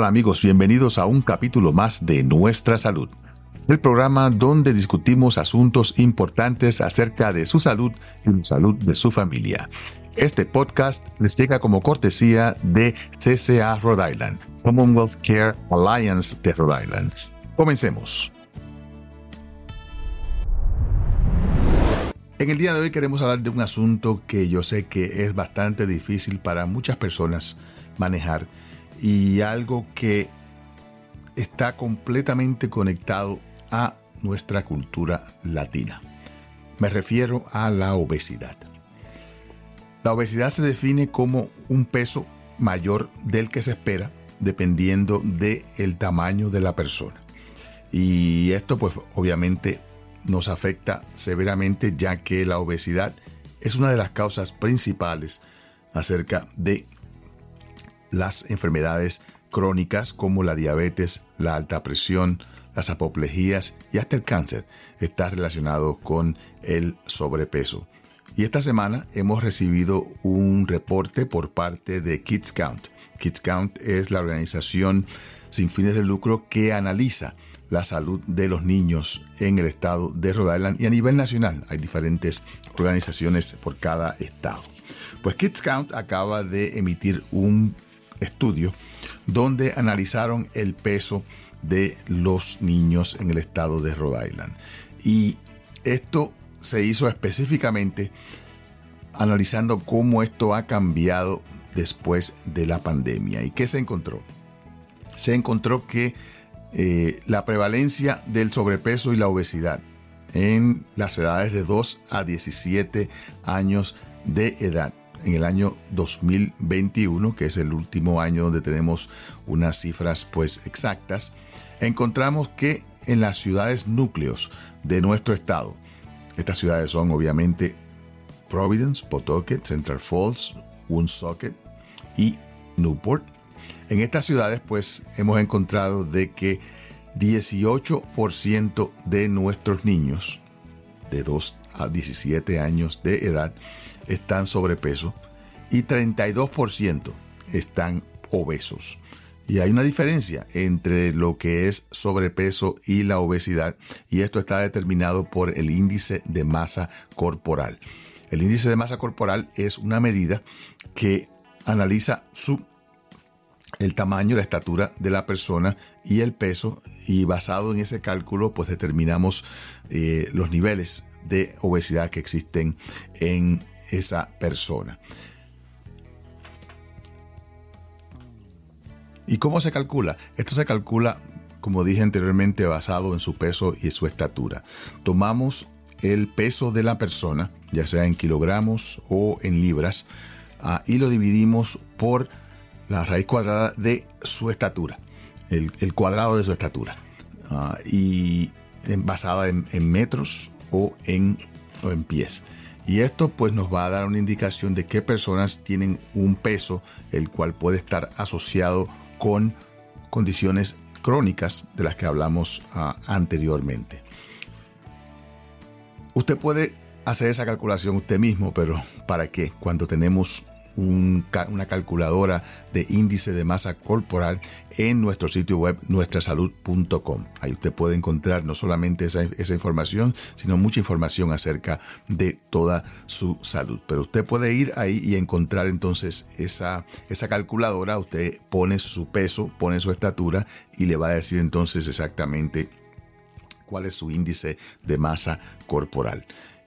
Hola amigos, bienvenidos a un capítulo más de Nuestra Salud, el programa donde discutimos asuntos importantes acerca de su salud y la salud de su familia. Este podcast les llega como cortesía de CCA Rhode Island, Commonwealth Care Alliance de Rhode Island. Comencemos. En el día de hoy queremos hablar de un asunto que yo sé que es bastante difícil para muchas personas manejar y algo que está completamente conectado a nuestra cultura latina. Me refiero a la obesidad. La obesidad se define como un peso mayor del que se espera dependiendo del el tamaño de la persona. Y esto pues obviamente nos afecta severamente ya que la obesidad es una de las causas principales acerca de las enfermedades crónicas como la diabetes, la alta presión, las apoplejías y hasta el cáncer está relacionado con el sobrepeso. Y esta semana hemos recibido un reporte por parte de Kids Count. Kids Count es la organización sin fines de lucro que analiza la salud de los niños en el estado de Rhode Island y a nivel nacional. Hay diferentes organizaciones por cada estado. Pues Kids Count acaba de emitir un estudio donde analizaron el peso de los niños en el estado de Rhode Island. Y esto se hizo específicamente analizando cómo esto ha cambiado después de la pandemia. ¿Y qué se encontró? Se encontró que eh, la prevalencia del sobrepeso y la obesidad en las edades de 2 a 17 años de edad en el año 2021, que es el último año donde tenemos unas cifras pues exactas, encontramos que en las ciudades núcleos de nuestro estado, estas ciudades son obviamente Providence, Pawtucket, Central Falls, Woonsocket y Newport. En estas ciudades pues hemos encontrado de que 18% de nuestros niños de 2 a 17 años de edad están sobrepeso y 32% están obesos. Y hay una diferencia entre lo que es sobrepeso y la obesidad y esto está determinado por el índice de masa corporal. El índice de masa corporal es una medida que analiza su el tamaño, la estatura de la persona y el peso y basado en ese cálculo pues determinamos eh, los niveles de obesidad que existen en esa persona. ¿Y cómo se calcula? Esto se calcula, como dije anteriormente, basado en su peso y su estatura. Tomamos el peso de la persona, ya sea en kilogramos o en libras, ah, y lo dividimos por la raíz cuadrada de su estatura, el, cuadrado de su estatura, ah, y basada en, metros o en, o en pies. Y esto pues nos va a dar una indicación de qué personas tienen un peso el cual puede estar asociado con condiciones crónicas de las que hablamos ah, anteriormente. Usted puede hacer esa calculación usted mismo, pero ¿para qué? Cuando tenemos una calculadora de índice de masa corporal en nuestro sitio web nuestrasalud.com. Ahí usted puede encontrar no solamente esa, esa, información, sino mucha información acerca de toda su salud. Pero usted puede ir ahí y encontrar entonces esa, esa calculadora, usted pone su peso, pone su estatura y le va a decir entonces exactamente cuál es su índice de masa corporal.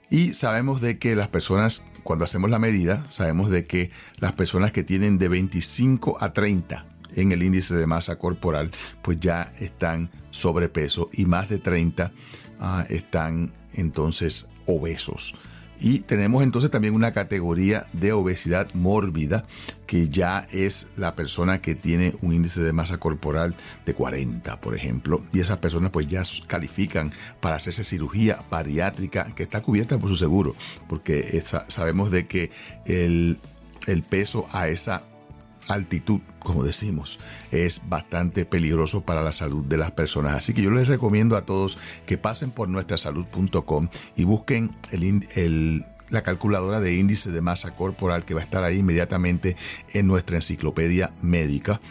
Y sabemos de que las personas, cuando hacemos la medida, sabemos de que las personas que tienen de 25 a 30 en el índice de masa corporal, pues ya están sobrepeso y más de 30 ah, están entonces obesos. Y tenemos entonces también una categoría de obesidad mórbida, que ya es la persona que tiene un índice de masa corporal de 40, por ejemplo. Y esas personas pues ya califican para hacerse cirugía bariátrica que está cubierta por su seguro, porque sabemos de que el, el peso a esa altitud, como decimos, es bastante peligroso para la salud de las personas. Así que yo les recomiendo a todos que pasen por nuestrasalud.com y busquen la calculadora de índice de masa corporal que va a estar ahí inmediatamente en nuestra enciclopedia médica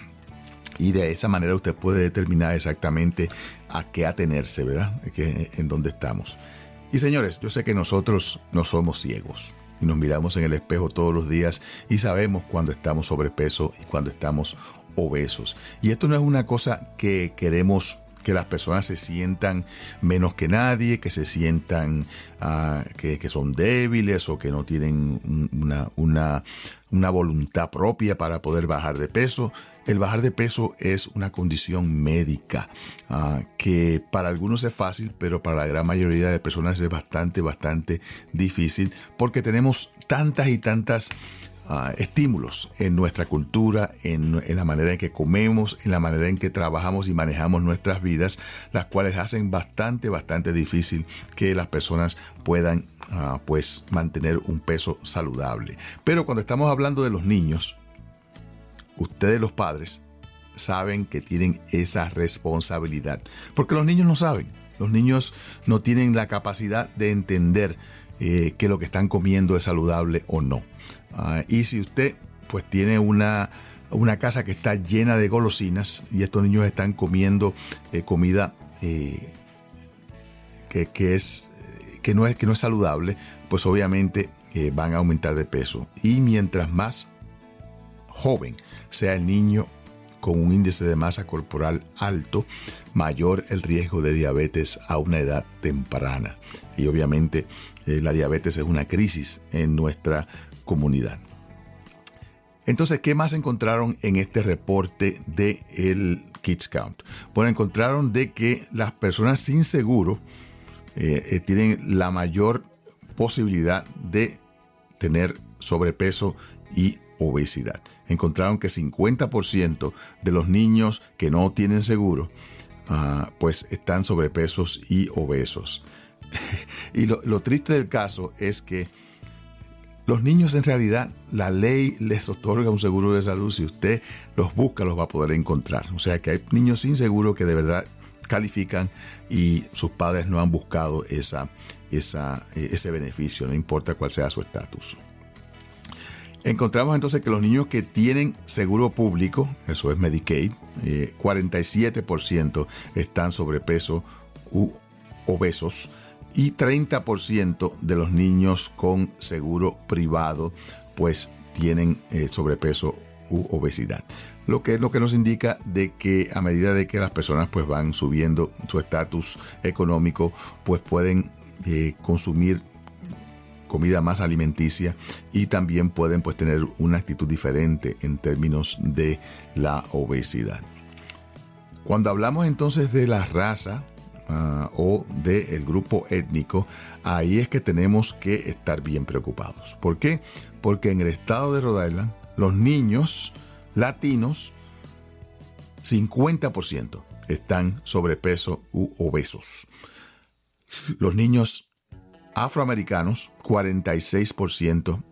Y de esa manera usted puede determinar exactamente a qué atenerse, ¿verdad? en dónde estamos. Y señores, yo sé que nosotros no somos ciegos y nos miramos en el espejo todos los días y sabemos cuando estamos sobrepeso y cuando estamos obesos. Y esto no es una cosa que queremos que las personas se sientan menos que nadie, que se sientan ah, que, son débiles o que no tienen una, una, voluntad propia para poder bajar de peso. El bajar de peso es una condición médica ah, que para algunos es fácil, pero para la gran mayoría de personas es bastante, bastante difícil porque tenemos tantas y tantas Ah, estímulos en nuestra cultura, en, la manera en que comemos, en la manera en que trabajamos y manejamos nuestras vidas, las cuales hacen bastante, bastante difícil que las personas puedan ah, pues mantener un peso saludable. Pero cuando estamos hablando de los niños, ustedes los padres saben que tienen esa responsabilidad, porque los niños no saben, los niños no tienen la capacidad de entender eh, que lo que están comiendo es saludable o no. Ah, y si usted pues tiene una, una, casa que está llena de golosinas y estos niños están comiendo eh, comida eh, que, es, que, no es, que no es saludable, pues obviamente van a aumentar de peso. Y mientras más joven sea el niño con un índice de masa corporal alto, mayor el riesgo de diabetes a una edad temprana. Y obviamente la diabetes es una crisis en nuestra comunidad. Entonces, ¿qué más encontraron en este reporte de el Kids Count? Bueno, encontraron de que las personas sin seguro eh, eh, tienen la mayor posibilidad de tener sobrepeso y obesidad. Encontraron que 50% de los niños que no tienen seguro, ah, pues están sobrepesos y obesos. y lo triste del caso es que los niños en realidad la ley les otorga un seguro de salud. Si usted los busca, los va a poder encontrar. O sea que hay niños sin seguro que de verdad califican y sus padres no han buscado esa, esa, eh, ese beneficio, no importa cuál sea su estatus. Encontramos entonces que los niños que tienen seguro público, eso es Medicaid, 47% eh, están sobrepeso u obesos y 30% de los niños con seguro privado pues tienen eh, sobrepeso u obesidad. Lo que, lo que nos indica de que a medida de que las personas pues van subiendo su estatus económico pues pueden eh, consumir comida más alimenticia y también pueden pues tener una actitud diferente en términos de la obesidad. Cuando hablamos entonces de la raza, Ah, o del grupo étnico, ahí es que tenemos que estar bien preocupados. ¿Por qué? Porque en el estado de Rhode Island, los niños latinos, 50% están sobrepeso u obesos. Los niños afroamericanos, 46%,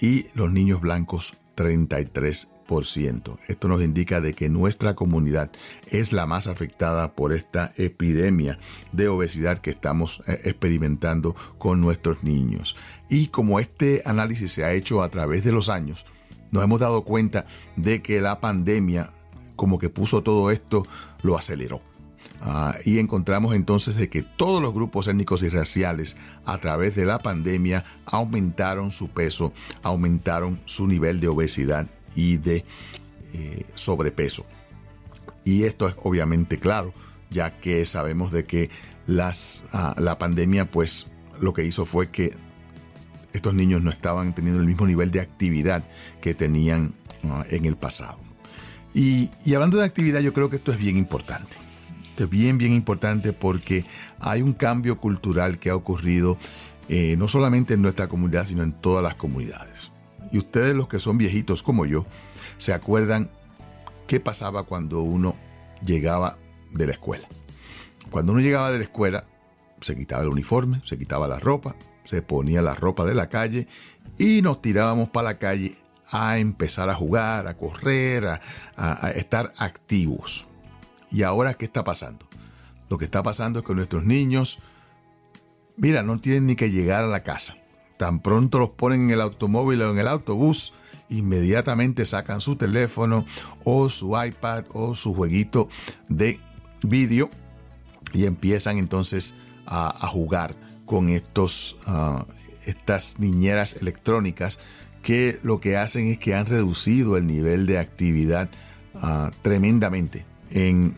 y los niños blancos, 33%. Esto nos indica de que nuestra comunidad es la más afectada por esta epidemia de obesidad que estamos eh, experimentando con nuestros niños. Y como este análisis se ha hecho a través de los años, nos hemos dado cuenta de que la pandemia, como que puso todo esto, lo aceleró. Ah, y encontramos entonces de que todos los grupos étnicos y raciales a través de la pandemia aumentaron su peso, aumentaron su nivel de obesidad y de eh, sobrepeso. Y esto es obviamente claro, ya que sabemos de que las, ah, la pandemia pues lo que hizo fue que estos niños no estaban teniendo el mismo nivel de actividad que tenían ah, en el pasado. Y, hablando de actividad, yo creo que esto es bien importante. Es bien, bien importante porque hay un cambio cultural que ha ocurrido eh, no solamente en nuestra comunidad, sino en todas las comunidades. Y ustedes los que son viejitos como yo, se acuerdan qué pasaba cuando uno llegaba de la escuela. Cuando uno llegaba de la escuela, se quitaba el uniforme, se quitaba la ropa, se ponía la ropa de la calle y nos tirábamos para la calle a empezar a jugar, a correr, a, estar activos. ¿Y ahora qué está pasando? Lo que está pasando es que nuestros niños, mira, no tienen ni que llegar a la casa tan pronto los ponen en el automóvil o en el autobús inmediatamente sacan su teléfono o su iPad o su jueguito de vídeo y empiezan entonces a, jugar con estos, ah, estas niñeras electrónicas que lo que hacen es que han reducido el nivel de actividad ah, tremendamente en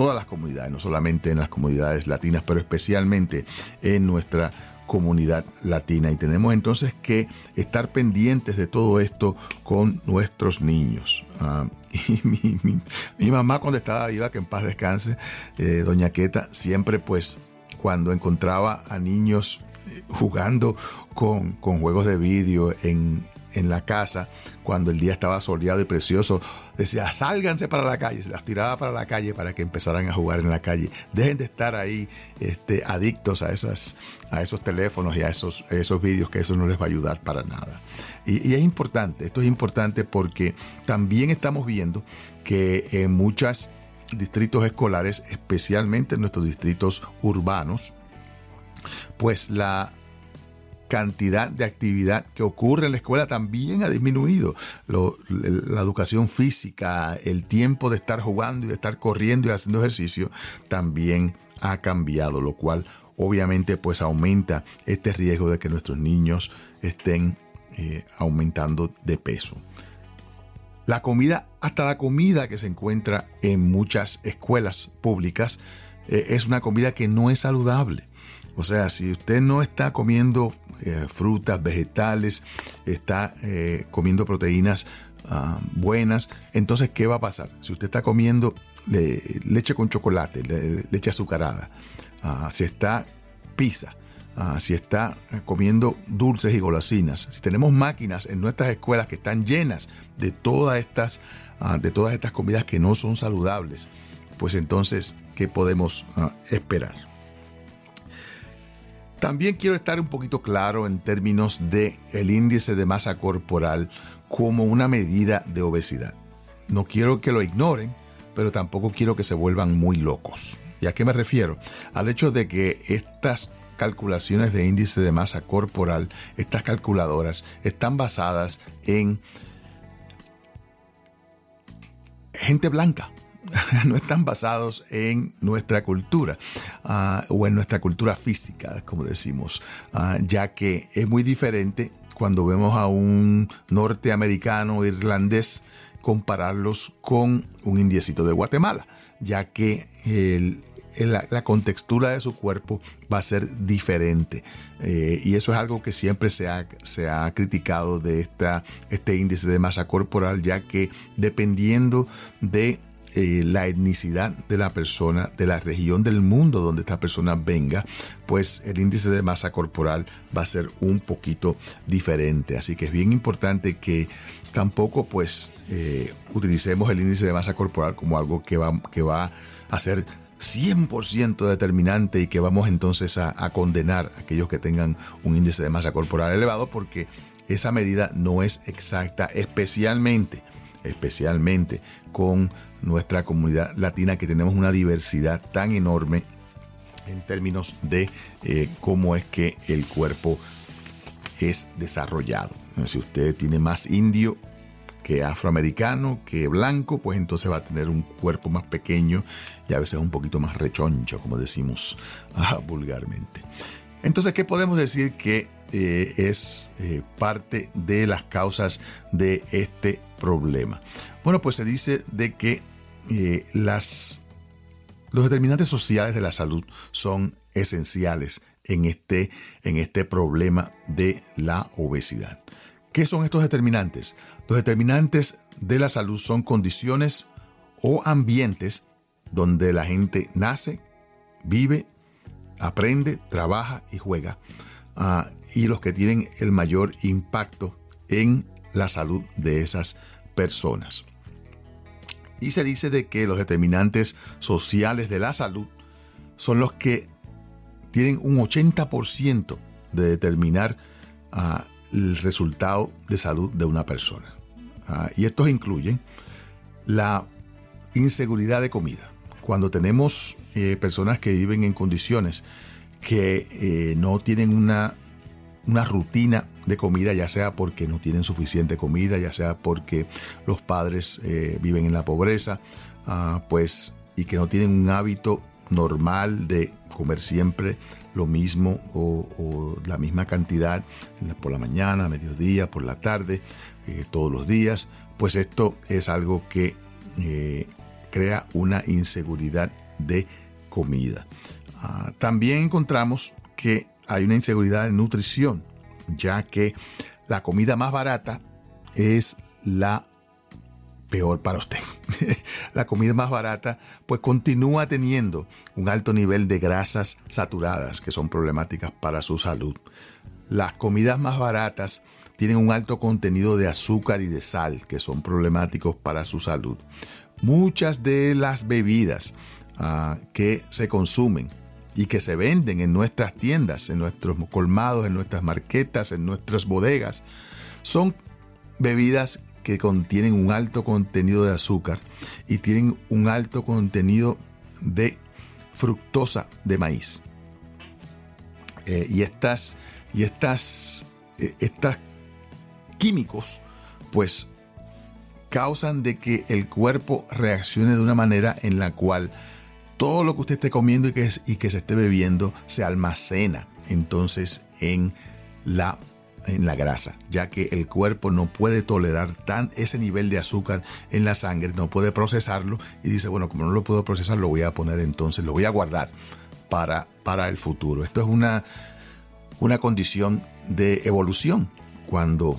todas las comunidades, no solamente en las comunidades latinas, pero especialmente en nuestra comunidad latina. Y tenemos entonces que estar pendientes de todo esto con nuestros niños. Ah, y mi, mamá cuando estaba viva, que en paz descanse, eh, doña Queta, siempre pues cuando encontraba a niños eh, jugando con, con juegos de vídeo en, en la casa cuando el día estaba soleado y precioso. Decía, sálganse para la calle, se las tiraba para la calle para que empezaran a jugar en la calle. Dejen de estar ahí este, adictos a, esas, a esos teléfonos y a esos, esos vídeos, que eso no les va a ayudar para nada. Y, y es importante, esto es importante porque también estamos viendo que en muchos distritos escolares, especialmente en nuestros distritos urbanos, pues la cantidad de actividad que ocurre en la escuela también ha disminuido. la educación física, el tiempo de estar jugando y de estar corriendo y haciendo ejercicio también ha cambiado, lo cual obviamente pues aumenta este riesgo de que nuestros niños estén eh, aumentando de peso. La comida, hasta la comida que se encuentra en muchas escuelas públicas, eh, es una comida que no es saludable. O sea, si usted no está comiendo eh, frutas, vegetales, está eh, comiendo proteínas ah, buenas, entonces, ¿qué va a pasar? Si usted está comiendo leche con chocolate, leche azucarada, ah, si está pizza, ah, si está comiendo dulces y golosinas, si tenemos máquinas en nuestras escuelas que están llenas de todas estas, de todas estas comidas que no son saludables, pues entonces, ¿qué podemos esperar? También quiero estar un poquito claro en términos de el índice de masa corporal como una medida de obesidad. No quiero que lo ignoren, pero tampoco quiero que se vuelvan muy locos. ¿Y a qué me refiero? Al hecho de que estas calculaciones de índice de masa corporal, estas calculadoras, están basadas en gente blanca, no están basados en nuestra cultura ah, o en nuestra cultura física, como decimos, ah, ya que es muy diferente cuando vemos a un norteamericano irlandés compararlos con un indiecito de Guatemala, ya que la, contextura de su cuerpo va a ser diferente. Eh, y eso es algo que siempre se ha, se ha criticado de esta, este índice de masa corporal, ya que dependiendo de eh, la etnicidad de la persona, de la región del mundo donde esta persona venga, pues el índice de masa corporal va a ser un poquito diferente. Así que es bien importante que tampoco pues eh, utilicemos el índice de masa corporal como algo que va, que va a ser 100% determinante y que vamos entonces a, a, condenar a aquellos que tengan un índice de masa corporal elevado porque esa medida no es exacta, especialmente, especialmente con nuestra comunidad latina, que tenemos una diversidad tan enorme en términos de eh, cómo es que el cuerpo es desarrollado. Si usted tiene más indio que afroamericano, que blanco, pues entonces va a tener un cuerpo más pequeño y a veces un poquito más rechoncho, como decimos ah, vulgarmente. Entonces, ¿qué podemos decir que eh, es eh, parte de las causas de este problema? Bueno, pues se dice de que eh, las, los determinantes sociales de la salud son esenciales en este, en este problema de la obesidad. ¿Qué son estos determinantes? Los determinantes de la salud son condiciones o ambientes donde la gente nace, vive, aprende, trabaja y juega, y los que tienen el mayor impacto en la salud de esas personas. Y se dice de que los determinantes sociales de la salud son los que tienen un 80% de determinar ah, el resultado de salud de una persona. Ah, y estos incluyen la inseguridad de comida. Cuando tenemos eh, personas que viven en condiciones que eh, no tienen una una rutina de comida, ya sea porque no tienen suficiente comida, ya sea porque los padres eh, viven en la pobreza, ah, pues, y que no tienen un hábito normal de comer siempre lo mismo o, la misma cantidad por la mañana, mediodía, por la tarde, eh, todos los días, pues esto es algo que crea una inseguridad de comida. Ah, también encontramos que hay una inseguridad de nutrición, ya que la comida más barata es la peor para usted. la comida más barata pues continúa teniendo un alto nivel de grasas saturadas que son problemáticas para su salud. Las comidas más baratas tienen un alto contenido de azúcar y de sal que son problemáticos para su salud. Muchas de las bebidas ah, que se consumen y que se venden en nuestras tiendas, en nuestros colmados, en nuestras marquetas, en nuestras bodegas, son bebidas que contienen un alto contenido de azúcar y tienen un alto contenido de fructosa de maíz. Eh, y estas, y estas, eh, estas químicos, pues causan de que el cuerpo reaccione de una manera en la cual todo lo que usted esté comiendo y que, se esté bebiendo se almacena entonces en la, en la grasa, ya que el cuerpo no puede tolerar tan, ese nivel de azúcar en la sangre, no puede procesarlo y dice, bueno, como no lo puedo procesar, lo voy a poner entonces, lo voy a guardar para, para el futuro. Esto es una, una condición de evolución. Cuando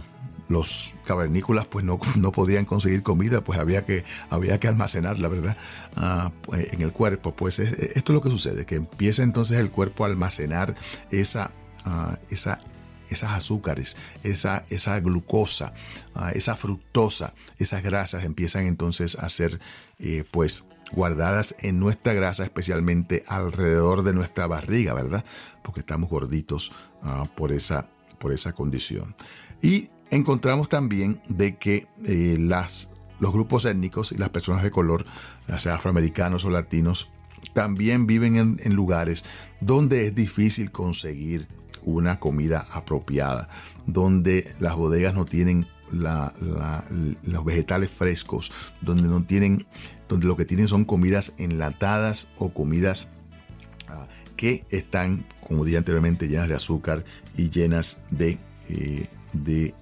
los cavernícolas pues no, no, podían conseguir comida, pues había que, había que almacenarla, ¿verdad? Ah, pues, en el cuerpo. Pues esto es lo que sucede, que empieza entonces el cuerpo a almacenar esa, uh, esa esas azúcares, esa, esa glucosa, ah, esa fructosa, esas grasas empiezan entonces a ser eh, pues guardadas en nuestra grasa, especialmente alrededor de nuestra barriga, ¿verdad? Porque estamos gorditos por, esa, por esa condición. Y encontramos también de que eh, los grupos étnicos y las personas de color, ya sea afroamericanos o latinos, también viven en, lugares donde es difícil conseguir una comida apropiada, donde las bodegas no tienen los vegetales frescos, donde no tienen, donde lo que tienen son comidas enlatadas o comidas ah, que están, como dije anteriormente, llenas de azúcar y llenas de, eh, de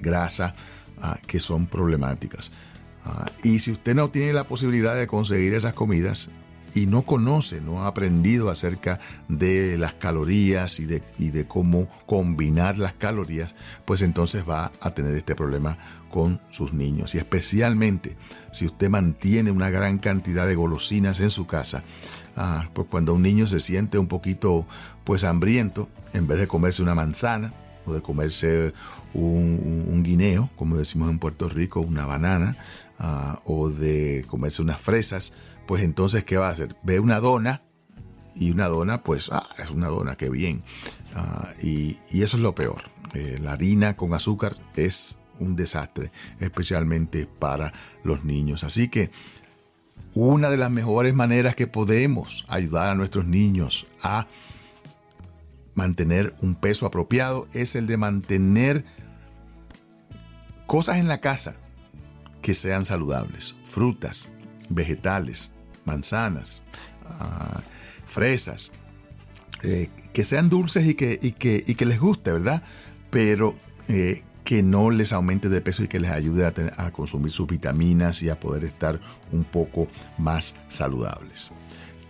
grasa ah, que son problemáticas. Ah, y si usted no tiene la posibilidad de conseguir esas comidas y no conoce, no ha aprendido acerca de las calorías y de, y de cómo combinar las calorías, pues entonces va a tener este problema con sus niños. Y especialmente si usted mantiene una gran cantidad de golosinas en su casa, ah, pues cuando un niño se siente un poquito pues hambriento, en vez de comerse una manzana, o de comerse un, guineo, como decimos en Puerto Rico, una banana, ah, o de comerse unas fresas, pues entonces, ¿qué va a hacer? Ve una dona y una dona, pues, ah, es una dona, qué bien. Ah, y, eso es lo peor. Eh, la harina con azúcar es un desastre, especialmente para los niños. Así que una de las mejores maneras que podemos ayudar a nuestros niños a mantener un peso apropiado es el de mantener cosas en la casa que sean saludables, frutas, vegetales, manzanas, ah, fresas, eh, que sean dulces y que, les guste, ¿verdad? Pero eh, que no les aumente de peso y que les ayude a, a consumir sus vitaminas y a poder estar un poco más saludables.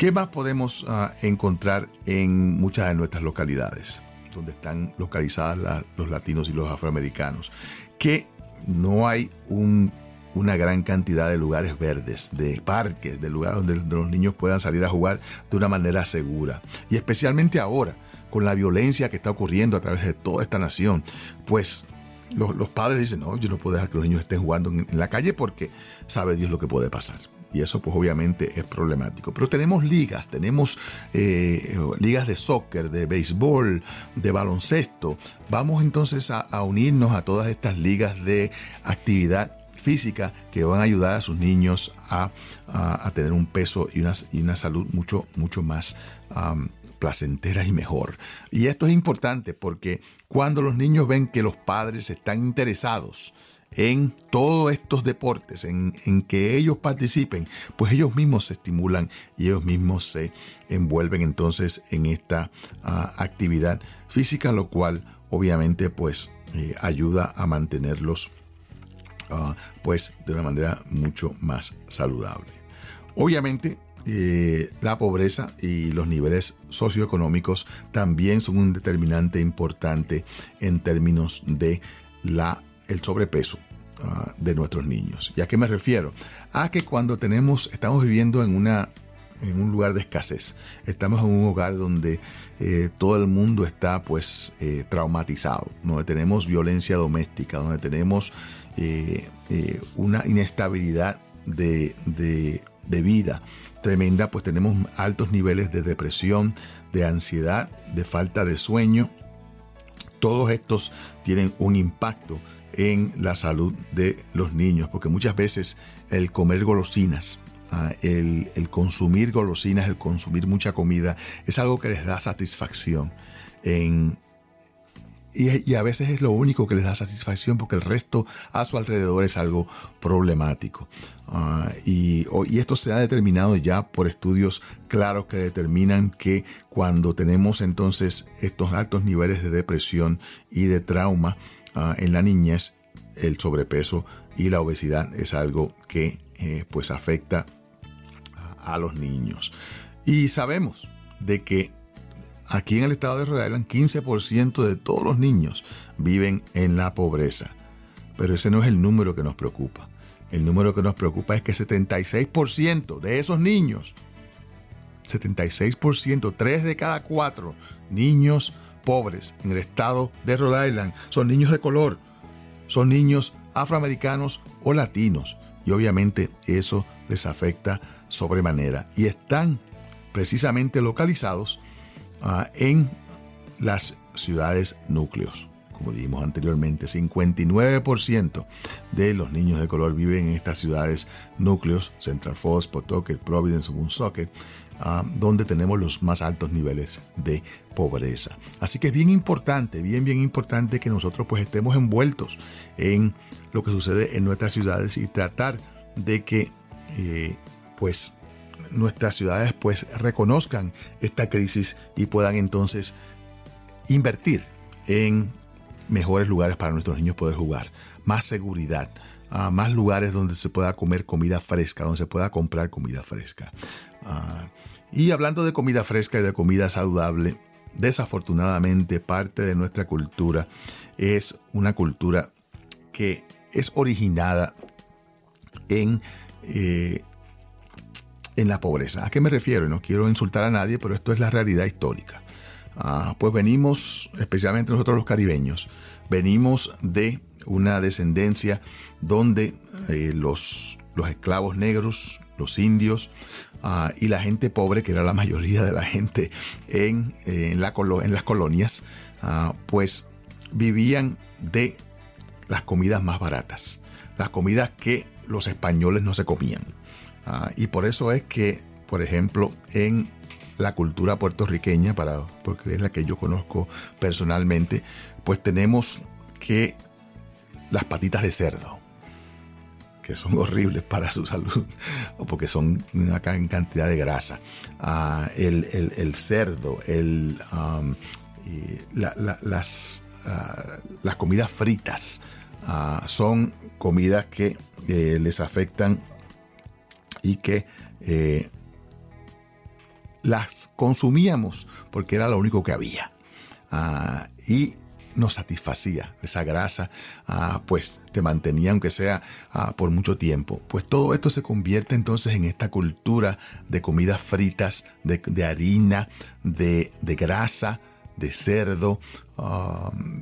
¿Qué más podemos ah, encontrar en muchas de nuestras localidades, donde están localizadas los latinos y los afroamericanos? Que no hay una gran cantidad de lugares verdes, de parques, de lugares donde los niños puedan salir a jugar de una manera segura. Y especialmente ahora, con la violencia que está ocurriendo a través de toda esta nación, pues los, padres dicen, no, yo no puedo dejar que los niños estén jugando en la calle porque sabe Dios lo que puede pasar y eso pues obviamente es problemático. Pero tenemos ligas, tenemos eh, ligas de soccer, de béisbol, de baloncesto. Vamos entonces a, unirnos a todas estas ligas de actividad física que van a ayudar a sus niños a, tener un peso y una, y una salud mucho, mucho más placentera y mejor. Y esto es importante porque cuando los niños ven que los padres están interesados en todos estos deportes, en, que ellos participen, pues ellos mismos se estimulan y ellos mismos se envuelven entonces en esta ah, actividad física, lo cual obviamente pues eh, ayuda a mantenerlos ah, pues de una manera mucho más saludable. Obviamente eh, la pobreza y los niveles socioeconómicos también son un determinante importante en términos de la, el sobrepeso ah, de nuestros niños. ¿Y a qué me refiero? A que cuando tenemos, estamos viviendo en, una, en un lugar de escasez, estamos en un hogar donde eh, todo el mundo está pues eh, traumatizado, donde tenemos violencia doméstica, donde tenemos una inestabilidad de, de vida, tremenda, pues tenemos altos niveles de depresión, de ansiedad, de falta de sueño. Todos estos tienen un impacto en la salud de los niños, porque muchas veces el comer golosinas, ah, el, consumir golosinas, el consumir mucha comida, es algo que les da satisfacción en, y, a veces es lo único que les da satisfacción porque el resto a su alrededor es algo problemático. Ah, y, esto se ha determinado ya por estudios claros que determinan que cuando tenemos entonces estos altos niveles de depresión y de trauma ah, en la niñez, el sobrepeso y la obesidad es algo que eh, pues afecta a los niños. Y sabemos de que Aquí en el estado de Rhode Island, 15% de todos los niños viven en la pobreza. Pero ese no es el número que nos preocupa. El número que nos preocupa es que 76% de esos niños, 76%, 3 de cada 4 niños pobres en el estado de Rhode Island son niños de color, son niños afroamericanos o latinos. Y obviamente eso les afecta sobremanera. Y están precisamente localizados Ah, en las ciudades núcleos. Como dijimos anteriormente, 59% de los niños de color viven en estas ciudades núcleos, Central Falls, Pawtucket, Providence, Woonsocket, uh, donde tenemos los más altos niveles de pobreza. Así que es bien importante, bien, bien importante que nosotros pues estemos envueltos en lo que sucede en nuestras ciudades y tratar de que eh, pues nuestras ciudades pues reconozcan esta crisis y puedan entonces invertir en mejores lugares para nuestros niños poder jugar, más seguridad, ah, más lugares donde se pueda comer comida fresca, donde se pueda comprar comida fresca. Ah, y hablando de comida fresca y de comida saludable, desafortunadamente parte de nuestra cultura es una cultura que es originada en eh, en la pobreza. ¿A qué me refiero? No quiero insultar a nadie, pero esto es la realidad histórica. Ah, pues venimos, especialmente nosotros los caribeños, venimos de una descendencia donde eh, los, los esclavos negros, los indios ah, y la gente pobre, que era la mayoría de la gente en, en las colonias, ah, pues vivían de las comidas más baratas, las comidas que los españoles no se comían. Y por eso es que, por ejemplo, en la cultura puertorriqueña, para, porque es la que yo conozco personalmente, pues tenemos que las patitas de cerdo, que son horribles para su salud, porque son una gran cantidad de grasa. Ah, el, cerdo, el, las, ah, las comidas fritas son comidas que eh, les afectan y que eh, las consumíamos porque era lo único que había. Ah, y nos satisfacía esa grasa, ah, pues te mantenía aunque sea ah, por mucho tiempo. Pues todo esto se convierte entonces en esta cultura de comidas fritas, de, harina, de, de, grasa, de cerdo,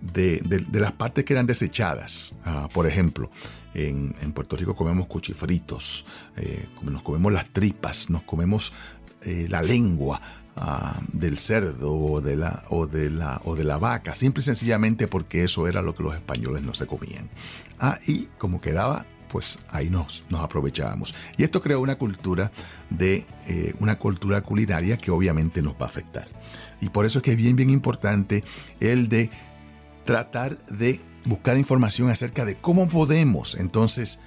de, de, las partes que eran desechadas. por ejemplo, en, Puerto Rico comemos cuchifritos, eh, nos comemos las tripas, nos comemos eh, la lengua ah, del cerdo o de, la, o, de la, o de la vaca, simple y sencillamente porque eso era lo que los españoles no se comían. Ah, y como quedaba pues ahí nos, nos aprovechábamos. Y esto creó una cultura de eh, una cultura culinaria que obviamente nos va a afectar. Y por eso es que es bien, bien importante el de tratar de buscar información acerca de cómo podemos entonces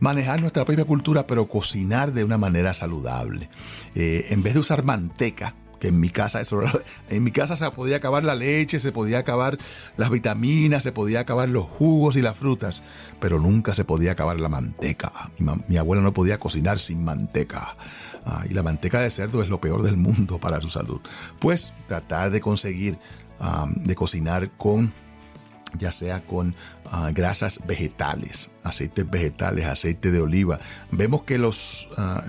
manejar nuestra propia cultura, pero cocinar de una manera saludable. Eh, en vez de usar manteca, que en mi casa en mi casa se podía acabar la leche, se podía acabar las vitaminas, se podía acabar los jugos y las frutas, pero nunca se podía acabar la manteca. Mi, abuela no podía cocinar sin manteca. Y la manteca de cerdo es lo peor del mundo para su salud. Pues tratar de conseguir de cocinar con ya sea con ah, grasas vegetales, aceites vegetales, aceite de oliva. Vemos que los, ah,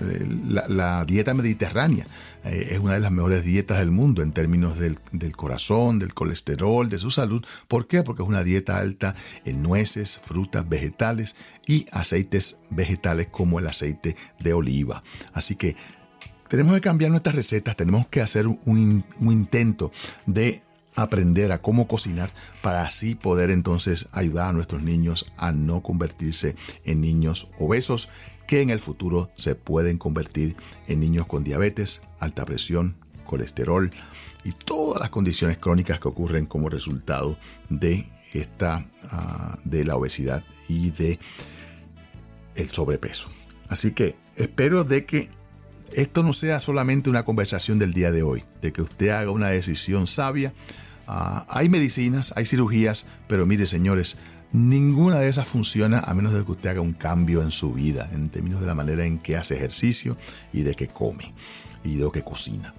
la, dieta mediterránea eh, es una de las mejores dietas del mundo en términos del, del, corazón, del colesterol, de su salud. ¿Por qué? Porque es una dieta alta en nueces, frutas, vegetales y aceites vegetales como el aceite de oliva. Así que tenemos que cambiar nuestras recetas, tenemos que hacer un, un intento de aprender a cómo cocinar para así poder entonces ayudar a nuestros niños a no convertirse en niños obesos que en el futuro se pueden convertir en niños con diabetes, alta presión, colesterol y todas las condiciones crónicas que ocurren como resultado de esta ah, de la obesidad y de el sobrepeso. Así que espero de que esto no sea solamente una conversación del día de hoy, de que usted haga una decisión sabia Ah, hay medicinas, hay cirugías, pero mire señores, ninguna de esas funciona a menos de que usted haga un cambio en su vida, en términos de la manera en que hace ejercicio y de que come y de que cocina.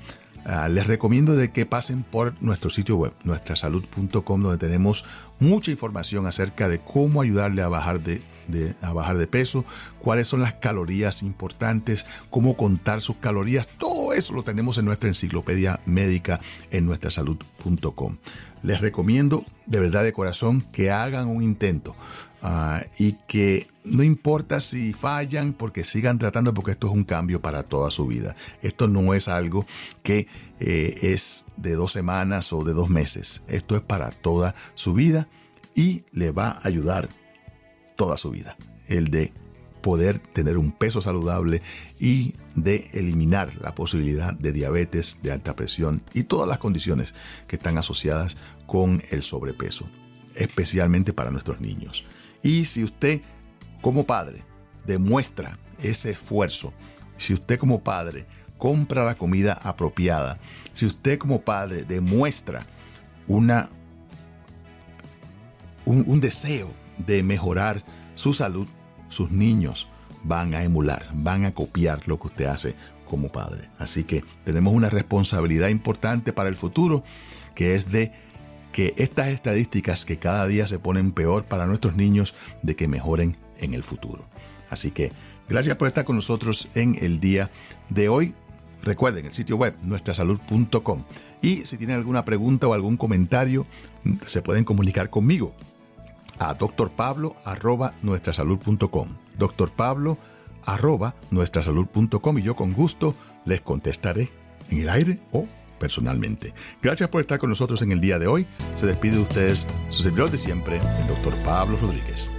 Ah, les recomiendo de que pasen por nuestro sitio web, nuestrasalud.com, donde tenemos mucha información acerca de cómo ayudarle a bajar de a bajar de peso, cuáles son las calorías importantes, cómo contar sus calorías, todo eso lo tenemos en nuestra enciclopedia médica en nuestrasalud.com. Les recomiendo de verdad de corazón que hagan un intento ah, y que no importa si fallan porque sigan tratando porque esto es un cambio para toda su vida. Esto no es algo que eh, es de dos semanas o de dos meses. Esto es para toda su vida y le va a ayudar toda su vida. El de poder tener un peso saludable y de eliminar la posibilidad de diabetes, de alta presión y todas las condiciones que están asociadas con el sobrepeso, especialmente para nuestros niños. Y si usted como padre demuestra ese esfuerzo, si usted como padre compra la comida apropiada, si usted como padre demuestra una, un, un deseo de mejorar su salud, sus niños van a emular, van a copiar lo que usted hace como padre. Así que tenemos una responsabilidad importante para el futuro, que es de que estas estadísticas que cada día se ponen peor para nuestros niños, de que mejoren en el futuro. Así que gracias por estar con nosotros en el día de hoy. Recuerden el sitio web nuestrasalud.com y si tienen alguna pregunta o algún comentario, se pueden comunicar conmigo a drpablo arroba nuestrasalud.com. Doctor Pablo arroba nuestrasalud.com y yo con gusto les contestaré en el aire o personalmente. Gracias por estar con nosotros en el día de hoy. Se despide de ustedes su servidor de siempre, el doctor Pablo Rodríguez.